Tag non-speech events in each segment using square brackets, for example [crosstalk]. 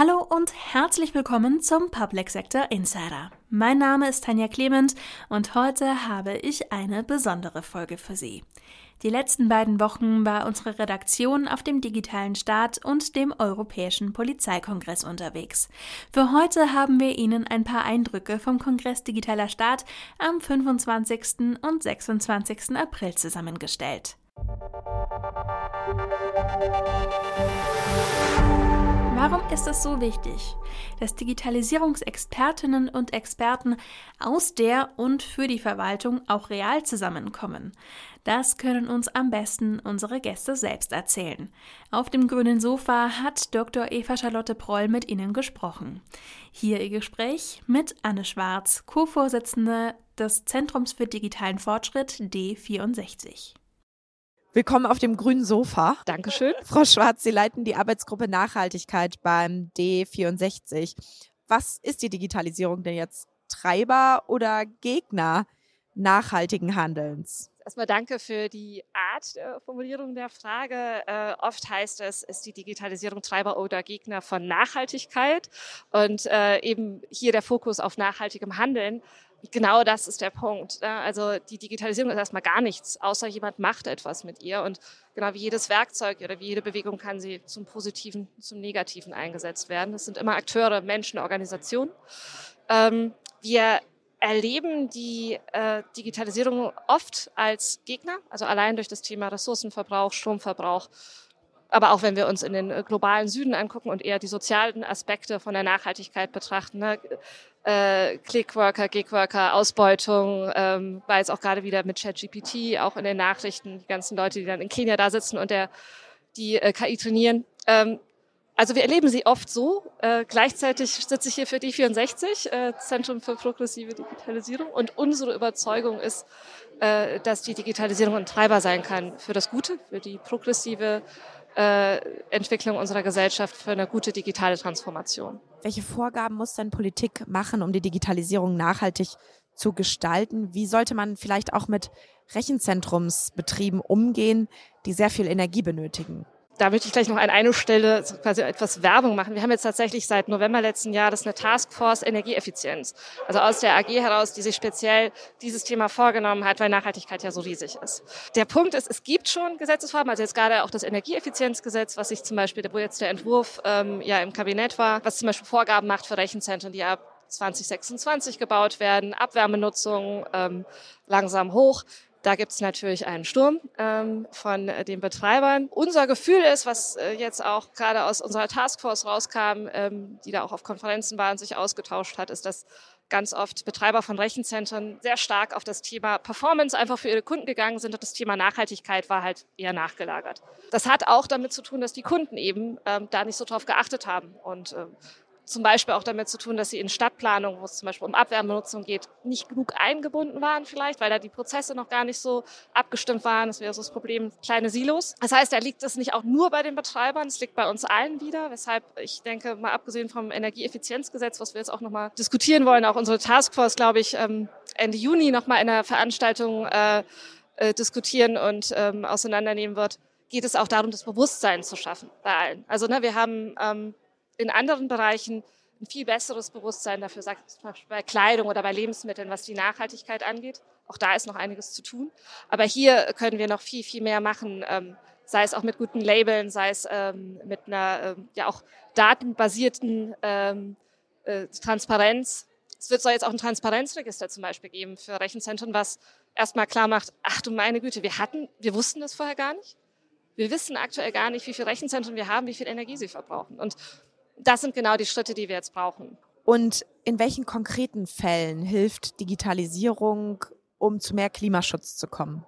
Hallo und herzlich willkommen zum Public Sector Insider. Mein Name ist Tanja Clement und heute habe ich eine besondere Folge für Sie. Die letzten beiden Wochen war unsere Redaktion auf dem digitalen Staat und dem Europäischen Polizeikongress unterwegs. Für heute haben wir Ihnen ein paar Eindrücke vom Kongress Digitaler Staat am 25. und 26. April zusammengestellt. Warum ist es so wichtig, dass Digitalisierungsexpertinnen und Experten aus der und für die Verwaltung auch real zusammenkommen? Das können uns am besten unsere Gäste selbst erzählen. Auf dem grünen Sofa hat Dr. Eva Charlotte Proll mit Ihnen gesprochen. Hier Ihr Gespräch mit Anne Schwarz, Co-Vorsitzende des Zentrums für digitalen Fortschritt D64. Willkommen auf dem grünen Sofa. Dankeschön. Frau Schwarz, Sie leiten die Arbeitsgruppe Nachhaltigkeit beim D64. Was ist die Digitalisierung denn jetzt? Treiber oder Gegner nachhaltigen Handelns? Erstmal danke für die Art der Formulierung der Frage. Äh, oft heißt es, ist die Digitalisierung Treiber oder Gegner von Nachhaltigkeit? Und äh, eben hier der Fokus auf nachhaltigem Handeln genau das ist der Punkt. Also die Digitalisierung ist erstmal gar nichts, außer jemand macht etwas mit ihr. Und genau wie jedes Werkzeug oder wie jede Bewegung kann sie zum Positiven, zum Negativen eingesetzt werden. Das sind immer Akteure, Menschen, Organisationen. Ähm, wir erleben die äh, Digitalisierung oft als Gegner, also allein durch das Thema Ressourcenverbrauch, Stromverbrauch, aber auch wenn wir uns in den äh, globalen Süden angucken und eher die sozialen Aspekte von der Nachhaltigkeit betrachten, ne? äh, Clickworker, Gigworker, Ausbeutung, ähm, war jetzt auch gerade wieder mit ChatGPT, auch in den Nachrichten, die ganzen Leute, die dann in Kenia da sitzen und der, die äh, KI trainieren. Ähm, also wir erleben sie oft so. Äh, gleichzeitig sitze ich hier für die 64, äh, Zentrum für progressive Digitalisierung. Und unsere Überzeugung ist, äh, dass die Digitalisierung ein Treiber sein kann für das Gute, für die progressive äh, Entwicklung unserer Gesellschaft für eine gute digitale Transformation. Welche Vorgaben muss denn Politik machen, um die Digitalisierung nachhaltig zu gestalten? Wie sollte man vielleicht auch mit Rechenzentrumsbetrieben umgehen, die sehr viel Energie benötigen? Da möchte ich gleich noch an eine Stelle quasi etwas Werbung machen. Wir haben jetzt tatsächlich seit November letzten Jahres eine Taskforce Energieeffizienz. Also aus der AG heraus, die sich speziell dieses Thema vorgenommen hat, weil Nachhaltigkeit ja so riesig ist. Der Punkt ist, es gibt schon Gesetzesvorhaben, also jetzt gerade auch das Energieeffizienzgesetz, was sich zum Beispiel, wo jetzt der Entwurf ähm, ja im Kabinett war, was zum Beispiel Vorgaben macht für Rechenzentren, die ab 2026 gebaut werden, Abwärmenutzung ähm, langsam hoch. Da gibt es natürlich einen Sturm ähm, von äh, den Betreibern. Unser Gefühl ist, was äh, jetzt auch gerade aus unserer Taskforce rauskam, ähm, die da auch auf Konferenzen war und sich ausgetauscht hat, ist, dass ganz oft Betreiber von Rechenzentren sehr stark auf das Thema Performance einfach für ihre Kunden gegangen sind und das Thema Nachhaltigkeit war halt eher nachgelagert. Das hat auch damit zu tun, dass die Kunden eben ähm, da nicht so drauf geachtet haben und ähm, zum Beispiel auch damit zu tun, dass sie in Stadtplanung, wo es zum Beispiel um Abwärmenutzung geht, nicht genug eingebunden waren vielleicht, weil da die Prozesse noch gar nicht so abgestimmt waren. Das wäre so das Problem, kleine Silos. Das heißt, da liegt es nicht auch nur bei den Betreibern, es liegt bei uns allen wieder, weshalb ich denke, mal abgesehen vom Energieeffizienzgesetz, was wir jetzt auch nochmal diskutieren wollen, auch unsere Taskforce, glaube ich, ähm, Ende Juni nochmal in einer Veranstaltung äh, äh, diskutieren und ähm, auseinandernehmen wird, geht es auch darum, das Bewusstsein zu schaffen bei allen. Also ne, wir haben ähm, in anderen Bereichen ein viel besseres Bewusstsein dafür, sagt zum Beispiel bei Kleidung oder bei Lebensmitteln, was die Nachhaltigkeit angeht. Auch da ist noch einiges zu tun. Aber hier können wir noch viel, viel mehr machen, ähm, sei es auch mit guten Labeln, sei es ähm, mit einer ähm, ja auch datenbasierten ähm, äh, Transparenz. Es wird soll jetzt auch ein Transparenzregister zum Beispiel geben für Rechenzentren, was erstmal klar macht, ach du meine Güte, wir hatten, wir wussten das vorher gar nicht. Wir wissen aktuell gar nicht, wie viele Rechenzentren wir haben, wie viel Energie sie verbrauchen. Und das sind genau die Schritte, die wir jetzt brauchen. Und in welchen konkreten Fällen hilft Digitalisierung, um zu mehr Klimaschutz zu kommen?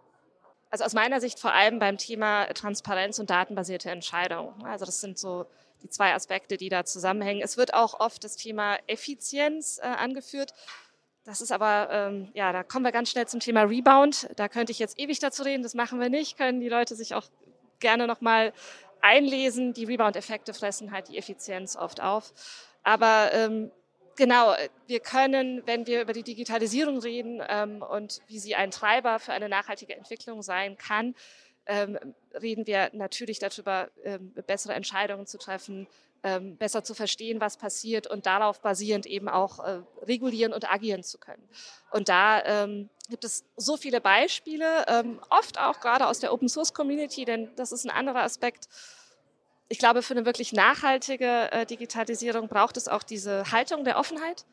Also aus meiner Sicht vor allem beim Thema Transparenz und datenbasierte Entscheidungen. Also das sind so die zwei Aspekte, die da zusammenhängen. Es wird auch oft das Thema Effizienz äh, angeführt. Das ist aber, ähm, ja, da kommen wir ganz schnell zum Thema Rebound. Da könnte ich jetzt ewig dazu reden, das machen wir nicht, können die Leute sich auch gerne nochmal einlesen. Die Rebound-Effekte fressen halt die Effizienz oft auf. Aber ähm, genau, wir können, wenn wir über die Digitalisierung reden ähm, und wie sie ein Treiber für eine nachhaltige Entwicklung sein kann, ähm, reden wir natürlich darüber, ähm, bessere Entscheidungen zu treffen, ähm, besser zu verstehen, was passiert und darauf basierend eben auch äh, regulieren und agieren zu können. Und da ähm, gibt es so viele Beispiele, ähm, oft auch gerade aus der Open Source Community, denn das ist ein anderer Aspekt. Ich glaube, für eine wirklich nachhaltige äh, Digitalisierung braucht es auch diese Haltung der Offenheit.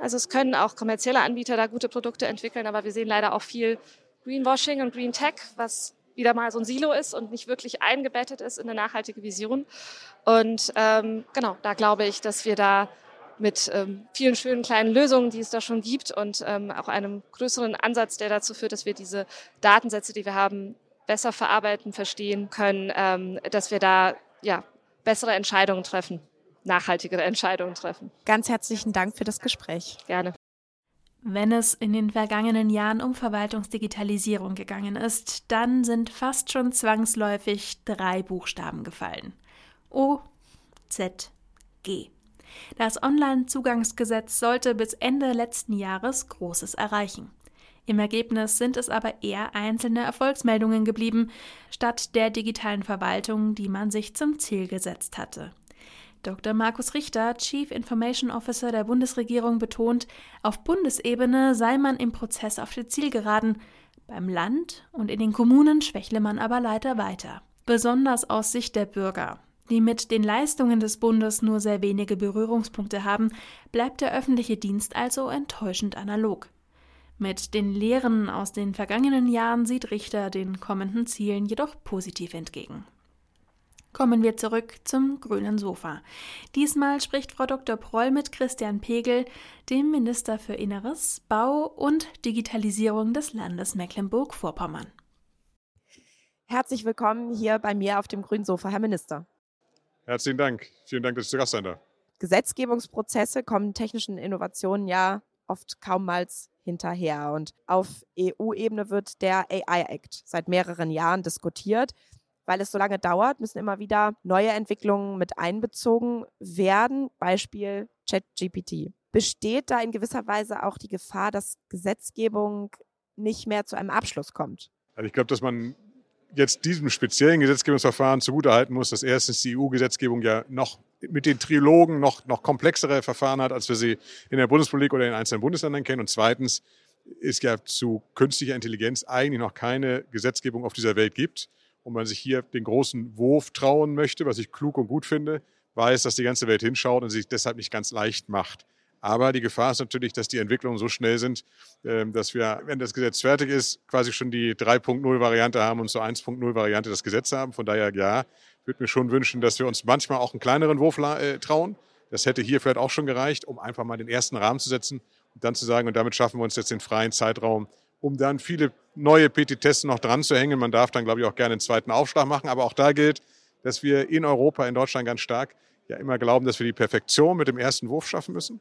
Also es können auch kommerzielle Anbieter da gute Produkte entwickeln, aber wir sehen leider auch viel Greenwashing und Green Tech, was wieder mal so ein Silo ist und nicht wirklich eingebettet ist in eine nachhaltige Vision. Und ähm, genau, da glaube ich, dass wir da mit ähm, vielen schönen kleinen Lösungen, die es da schon gibt und ähm, auch einem größeren Ansatz, der dazu führt, dass wir diese Datensätze, die wir haben, besser verarbeiten, verstehen können, ähm, dass wir da ja bessere Entscheidungen treffen, nachhaltigere Entscheidungen treffen. Ganz herzlichen Dank für das Gespräch. Gerne. Wenn es in den vergangenen Jahren um Verwaltungsdigitalisierung gegangen ist, dann sind fast schon zwangsläufig drei Buchstaben gefallen. O, Z, G. Das Online-Zugangsgesetz sollte bis Ende letzten Jahres Großes erreichen. Im Ergebnis sind es aber eher einzelne Erfolgsmeldungen geblieben, statt der digitalen Verwaltung, die man sich zum Ziel gesetzt hatte. Dr. Markus Richter, Chief Information Officer der Bundesregierung, betont, auf Bundesebene sei man im Prozess auf der Zielgeraden, beim Land und in den Kommunen schwächle man aber leider weiter. Besonders aus Sicht der Bürger, die mit den Leistungen des Bundes nur sehr wenige Berührungspunkte haben, bleibt der öffentliche Dienst also enttäuschend analog. Mit den Lehren aus den vergangenen Jahren sieht Richter den kommenden Zielen jedoch positiv entgegen. Kommen wir zurück zum grünen Sofa. Diesmal spricht Frau Dr. Proll mit Christian Pegel, dem Minister für Inneres, Bau und Digitalisierung des Landes Mecklenburg-Vorpommern. Herzlich willkommen hier bei mir auf dem grünen Sofa, Herr Minister. Herzlichen Dank. Vielen Dank, dass ich zu Gast sein darf. Gesetzgebungsprozesse kommen technischen Innovationen ja oft kaummals hinterher. Und auf EU-Ebene wird der AI-Act seit mehreren Jahren diskutiert weil es so lange dauert, müssen immer wieder neue Entwicklungen mit einbezogen werden. Beispiel ChatGPT. Besteht da in gewisser Weise auch die Gefahr, dass Gesetzgebung nicht mehr zu einem Abschluss kommt? Also ich glaube, dass man jetzt diesem speziellen Gesetzgebungsverfahren zugutehalten muss, dass erstens die EU-Gesetzgebung ja noch mit den Trilogen noch, noch komplexere Verfahren hat, als wir sie in der Bundespolitik oder in einzelnen Bundesländern kennen. Und zweitens ist ja zu künstlicher Intelligenz eigentlich noch keine Gesetzgebung auf dieser Welt gibt und man sich hier den großen Wurf trauen möchte, was ich klug und gut finde, weiß, dass die ganze Welt hinschaut und sich deshalb nicht ganz leicht macht. Aber die Gefahr ist natürlich, dass die Entwicklungen so schnell sind, ähm, dass wir, wenn das Gesetz fertig ist, quasi schon die 3.0-Variante haben und zur 1.0-Variante das Gesetz haben. Von daher, ja, würde mir schon wünschen, dass wir uns manchmal auch einen kleineren Wurf äh, trauen. Das hätte hier vielleicht auch schon gereicht, um einfach mal den ersten Rahmen zu setzen und dann zu sagen, und damit schaffen wir uns jetzt den freien Zeitraum, um dann viele neue PT-Tests noch dran zu hängen. Man darf dann, glaube ich, auch gerne einen zweiten Aufschlag machen. Aber auch da gilt, dass wir in Europa, in Deutschland ganz stark ja immer glauben, dass wir die Perfektion mit dem ersten Wurf schaffen müssen.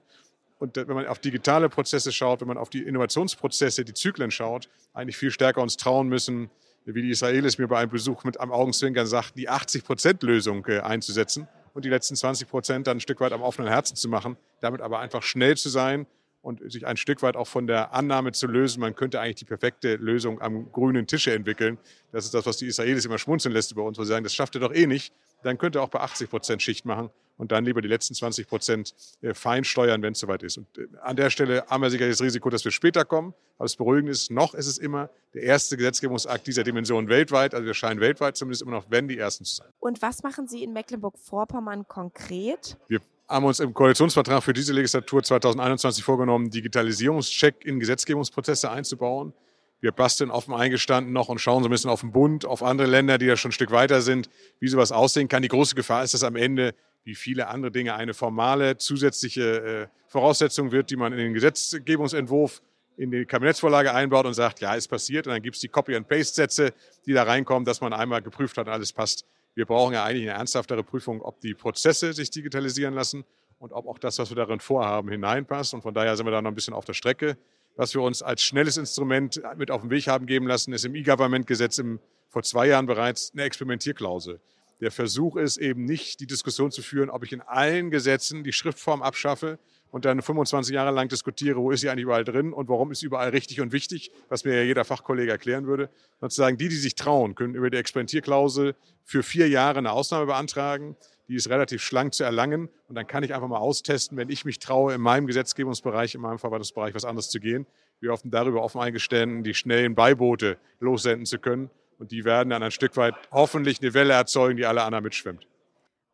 Und wenn man auf digitale Prozesse schaut, wenn man auf die Innovationsprozesse, die Zyklen schaut, eigentlich viel stärker uns trauen müssen, wie die Israelis mir bei einem Besuch mit einem Augenzwinkern sagten, die 80-Prozent-Lösung äh, einzusetzen und die letzten 20 Prozent dann ein Stück weit am offenen Herzen zu machen, damit aber einfach schnell zu sein und sich ein Stück weit auch von der Annahme zu lösen, man könnte eigentlich die perfekte Lösung am grünen Tische entwickeln. Das ist das, was die Israelis immer schmunzeln lässt über uns, wo sie sagen, das schafft ihr doch eh nicht. Dann könnt ihr auch bei 80 Prozent Schicht machen und dann lieber die letzten 20 Prozent äh, fein steuern, wenn es soweit ist. Und äh, an der Stelle haben wir sicher das Risiko, dass wir später kommen. Aber das Beruhigende ist, noch ist es immer der erste Gesetzgebungsakt dieser Dimension weltweit. Also wir scheinen weltweit zumindest immer noch, wenn die ersten zu sein. Und was machen Sie in Mecklenburg-Vorpommern konkret? Wir haben uns im Koalitionsvertrag für diese Legislatur 2021 vorgenommen, Digitalisierungscheck in Gesetzgebungsprozesse einzubauen. Wir basteln offen eingestanden noch und schauen so ein bisschen auf den Bund, auf andere Länder, die ja schon ein Stück weiter sind, wie sowas aussehen kann. Die große Gefahr ist, dass am Ende, wie viele andere Dinge, eine formale zusätzliche äh, Voraussetzung wird, die man in den Gesetzgebungsentwurf in die Kabinettsvorlage einbaut und sagt, ja, ist passiert. Und dann gibt es die Copy-and-Paste-Sätze, die da reinkommen, dass man einmal geprüft hat, alles passt. Wir brauchen ja eigentlich eine ernsthaftere Prüfung, ob die Prozesse sich digitalisieren lassen und ob auch das, was wir darin vorhaben, hineinpasst. Und von daher sind wir da noch ein bisschen auf der Strecke. Was wir uns als schnelles Instrument mit auf den Weg haben geben lassen, ist im E-Government-Gesetz vor zwei Jahren bereits eine Experimentierklausel. Der Versuch ist eben nicht, die Diskussion zu führen, ob ich in allen Gesetzen die Schriftform abschaffe und dann 25 Jahre lang diskutiere, wo ist sie eigentlich überall drin und warum ist sie überall richtig und wichtig, was mir ja jeder Fachkollege erklären würde. Sozusagen die, die sich trauen, können über die Experimentierklausel für vier Jahre eine Ausnahme beantragen. Die ist relativ schlank zu erlangen und dann kann ich einfach mal austesten, wenn ich mich traue, in meinem Gesetzgebungsbereich, in meinem Verwaltungsbereich was anderes zu gehen. Wir hoffen darüber offen eingestanden, die schnellen Beiboote lossenden zu können und die werden dann ein Stück weit hoffentlich eine Welle erzeugen, die alle anderen mitschwimmt.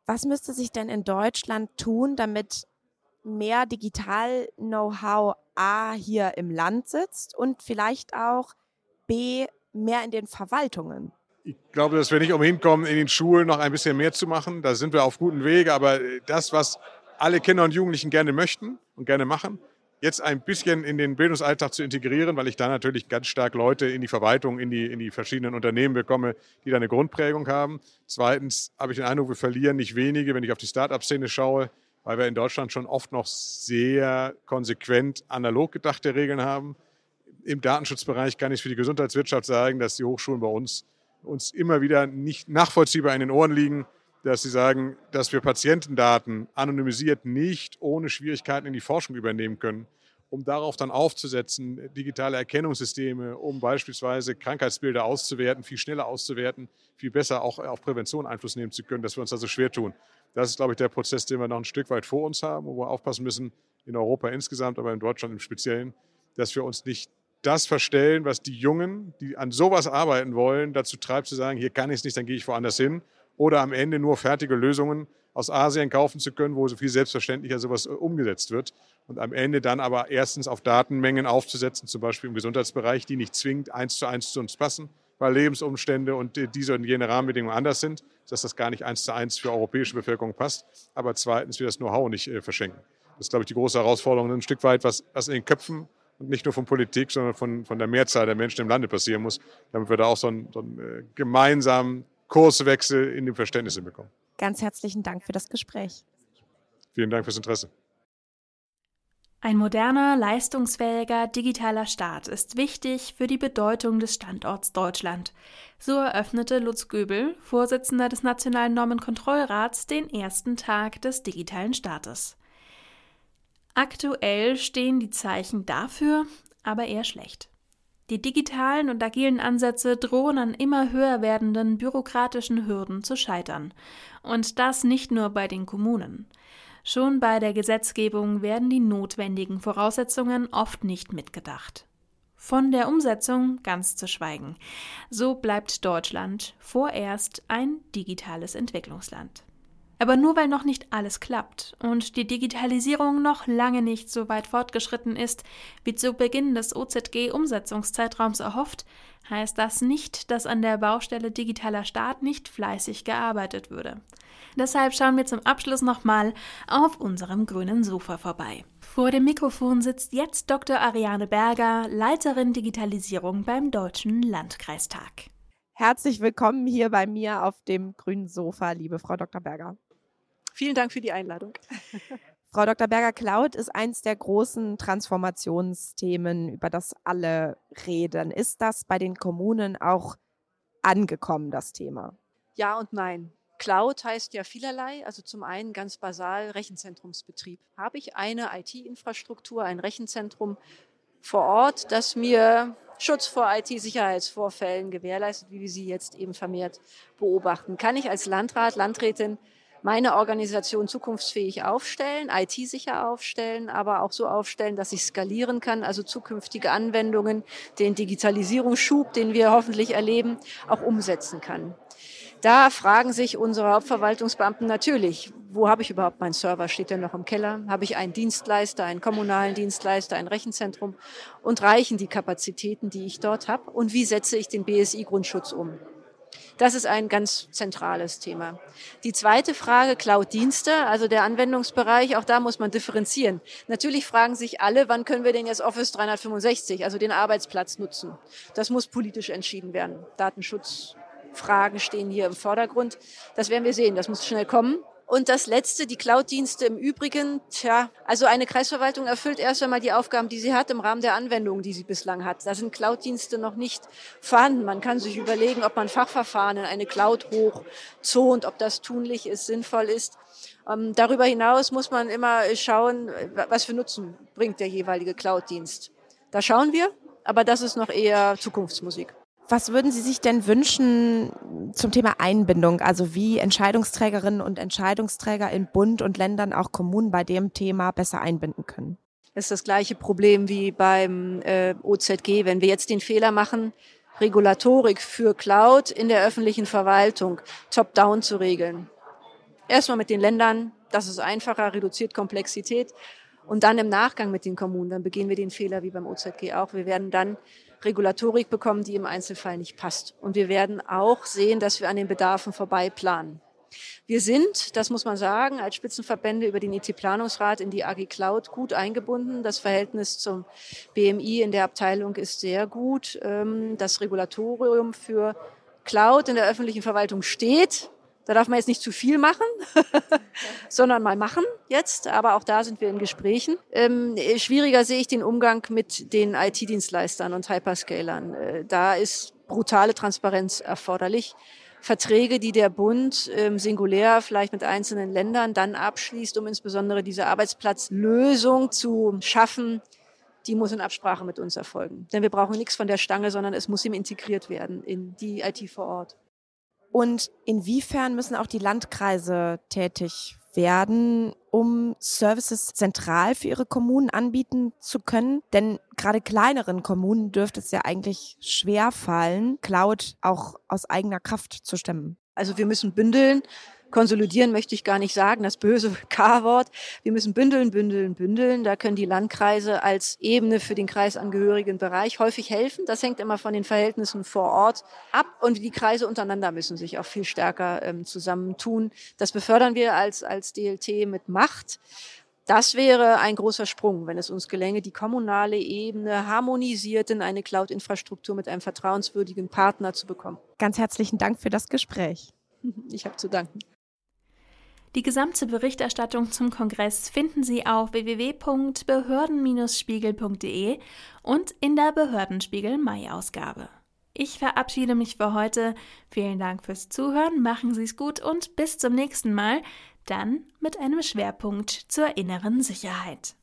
Was müsste sich denn in Deutschland tun, damit mehr Digital-Know-how A hier im Land sitzt und vielleicht auch B mehr in den Verwaltungen? Ich glaube, dass wir nicht umhin kommen, in den Schulen noch ein bisschen mehr zu machen. Da sind wir auf gutem Wege. Aber das, was alle Kinder und Jugendlichen gerne möchten und gerne machen, jetzt ein bisschen in den Bildungsalltag zu integrieren, weil ich da natürlich ganz stark Leute in die Verwaltung, in die, in die verschiedenen Unternehmen bekomme, die da eine Grundprägung haben. Zweitens habe ich den Eindruck, wir verlieren nicht wenige, wenn ich auf die Start-up-Szene schaue, weil wir in Deutschland schon oft noch sehr konsequent analog gedachte Regeln haben. Im Datenschutzbereich kann ich für die Gesundheitswirtschaft sagen, dass die Hochschulen bei uns uns immer wieder nicht nachvollziehbar in den Ohren liegen, dass sie sagen, dass wir Patientendaten anonymisiert nicht ohne Schwierigkeiten in die Forschung übernehmen können, um darauf dann aufzusetzen, digitale Erkennungssysteme, um beispielsweise Krankheitsbilder auszuwerten, viel schneller auszuwerten, viel besser auch auf Prävention Einfluss nehmen zu können, dass wir uns da so schwer tun. Das ist, glaube ich, der Prozess, den wir noch ein Stück weit vor uns haben, wo wir aufpassen müssen, in Europa insgesamt, aber in Deutschland im Speziellen, dass wir uns nicht das verstellen, was die Jungen, die an sowas arbeiten wollen, dazu treibt zu sagen, hier kann ich es nicht, dann gehe ich woanders hin oder am Ende nur fertige Lösungen aus Asien kaufen zu können, wo so viel selbstverständlicher sowas äh, umgesetzt wird. Und am Ende dann aber erstens auf Datenmengen aufzusetzen, zum Beispiel im Gesundheitsbereich, die nicht zwingend eins zu eins zu uns passen, weil Lebensumstände und diese und jene Rahmenbedingungen anders sind, dass das gar nicht eins zu eins für europäische Bevölkerung passt. Aber zweitens, wir das Know-how nicht äh, verschenken. Das ist, glaube ich, die große Herausforderung, ein Stück weit, was, was in den Köpfen und nicht nur von Politik, sondern von, von der Mehrzahl der Menschen im Lande passieren muss, damit wir da auch so einen, so einen äh, gemeinsamen Kurswechsel in dem Verständnis hinbekommen. Ganz herzlichen Dank für das Gespräch. Vielen Dank fürs Interesse. Ein moderner, leistungsfähiger digitaler Staat ist wichtig für die Bedeutung des Standorts Deutschland. So eröffnete Lutz Göbel, Vorsitzender des Nationalen Normenkontrollrats, den ersten Tag des digitalen Staates. Aktuell stehen die Zeichen dafür aber eher schlecht. Die digitalen und agilen Ansätze drohen an immer höher werdenden bürokratischen Hürden zu scheitern. Und das nicht nur bei den Kommunen. Schon bei der Gesetzgebung werden die notwendigen Voraussetzungen oft nicht mitgedacht. Von der Umsetzung ganz zu schweigen. So bleibt Deutschland vorerst ein digitales Entwicklungsland. Aber nur weil noch nicht alles klappt und die Digitalisierung noch lange nicht so weit fortgeschritten ist, wie zu Beginn des OZG-Umsetzungszeitraums erhofft, heißt das nicht, dass an der Baustelle digitaler Staat nicht fleißig gearbeitet würde. Deshalb schauen wir zum Abschluss nochmal auf unserem grünen Sofa vorbei. Vor dem Mikrofon sitzt jetzt Dr. Ariane Berger, Leiterin Digitalisierung beim Deutschen Landkreistag. Herzlich willkommen hier bei mir auf dem grünen Sofa, liebe Frau Dr. Berger. Vielen Dank für die Einladung. [laughs] Frau Dr. Berger, Cloud ist eins der großen Transformationsthemen, über das alle reden. Ist das bei den Kommunen auch angekommen, das Thema? Ja und nein. Cloud heißt ja vielerlei. Also zum einen ganz basal Rechenzentrumsbetrieb. Habe ich eine IT-Infrastruktur, ein Rechenzentrum vor Ort, das mir Schutz vor IT-Sicherheitsvorfällen gewährleistet, wie wir sie jetzt eben vermehrt beobachten? Kann ich als Landrat, Landrätin meine Organisation zukunftsfähig aufstellen, IT-sicher aufstellen, aber auch so aufstellen, dass ich skalieren kann, also zukünftige Anwendungen, den Digitalisierungsschub, den wir hoffentlich erleben, auch umsetzen kann. Da fragen sich unsere Hauptverwaltungsbeamten natürlich, wo habe ich überhaupt meinen Server? Steht der noch im Keller? Habe ich einen Dienstleister, einen kommunalen Dienstleister, ein Rechenzentrum? Und reichen die Kapazitäten, die ich dort habe? Und wie setze ich den BSI-Grundschutz um? Das ist ein ganz zentrales Thema. Die zweite Frage, Cloud-Dienste, also der Anwendungsbereich, auch da muss man differenzieren. Natürlich fragen sich alle, wann können wir denn jetzt Office 365, also den Arbeitsplatz nutzen? Das muss politisch entschieden werden. Datenschutzfragen stehen hier im Vordergrund. Das werden wir sehen. Das muss schnell kommen. Und das Letzte, die Cloud-Dienste im Übrigen, tja, also eine Kreisverwaltung erfüllt erst einmal die Aufgaben, die sie hat im Rahmen der Anwendungen, die sie bislang hat. Da sind Cloud-Dienste noch nicht vorhanden. Man kann sich überlegen, ob man Fachverfahren in eine Cloud hochzont, ob das tunlich ist, sinnvoll ist. Ähm, darüber hinaus muss man immer schauen, was für Nutzen bringt der jeweilige Cloud-Dienst. Da schauen wir, aber das ist noch eher Zukunftsmusik. Was würden Sie sich denn wünschen zum Thema Einbindung? Also wie Entscheidungsträgerinnen und Entscheidungsträger in Bund und Ländern, auch Kommunen bei dem Thema besser einbinden können? Das ist das gleiche Problem wie beim äh, OZG. Wenn wir jetzt den Fehler machen, Regulatorik für Cloud in der öffentlichen Verwaltung top-down zu regeln. Erstmal mit den Ländern, das ist einfacher, reduziert Komplexität. Und dann im Nachgang mit den Kommunen, dann begehen wir den Fehler wie beim OZG auch. Wir werden dann Regulatorik bekommen, die im Einzelfall nicht passt. Und wir werden auch sehen, dass wir an den Bedarfen vorbei planen. Wir sind, das muss man sagen, als Spitzenverbände über den IT-Planungsrat in die AG Cloud gut eingebunden. Das Verhältnis zum BMI in der Abteilung ist sehr gut. Ähm, das Regulatorium für Cloud in der öffentlichen Verwaltung steht. Da darf man jetzt nicht zu viel machen, [laughs] sondern mal machen jetzt. Aber auch da sind wir in Gesprächen. Ähm, schwieriger sehe ich den Umgang mit den IT-Dienstleistern und Hyperscalern. Äh, da ist brutale Transparenz erforderlich. Verträge, die der Bund ähm, singulär vielleicht mit einzelnen Ländern dann abschließt, um insbesondere diese Arbeitsplatzlösung zu schaffen, die muss in Absprache mit uns erfolgen. Denn wir brauchen nichts von der Stange, sondern es muss ihm integriert werden in die IT vor Ort. Und inwiefern müssen auch die Landkreise tätig werden, um Services zentral für ihre Kommunen anbieten zu können? Denn gerade kleineren Kommunen dürfte es ja eigentlich schwer fallen, Cloud auch aus eigener Kraft zu stemmen. Also wir müssen bündeln Konsolidieren möchte ich gar nicht sagen, das böse [laughs] K-Wort. Wir müssen bündeln, bündeln, bündeln. Da können die Landkreise als Ebene für den kreisangehörigen Bereich häufig helfen. Das hängt immer von den Verhältnissen vor Ort ab. Und die Kreise untereinander müssen sich auch viel stärker ähm, zusammentun. Das befördern wir als, als DLT mit Macht. Das wäre ein großer Sprung, wenn es uns gelänge, die kommunale Ebene harmonisiert in eine Cloud-Infrastruktur mit einem vertrauenswürdigen Partner zu bekommen. Ganz herzlichen Dank für das Gespräch. [laughs] Ich habe zu danken. Die gesamte Berichterstattung zum Kongress finden Sie auf www.behörden-spiegel.de und in der Behördenspiegel Mai-Ausgabe. Ich verabschiede mich für heute. Vielen Dank fürs Zuhören, machen Sie es gut und bis zum nächsten Mal, dann mit einem Schwerpunkt zur inneren Sicherheit.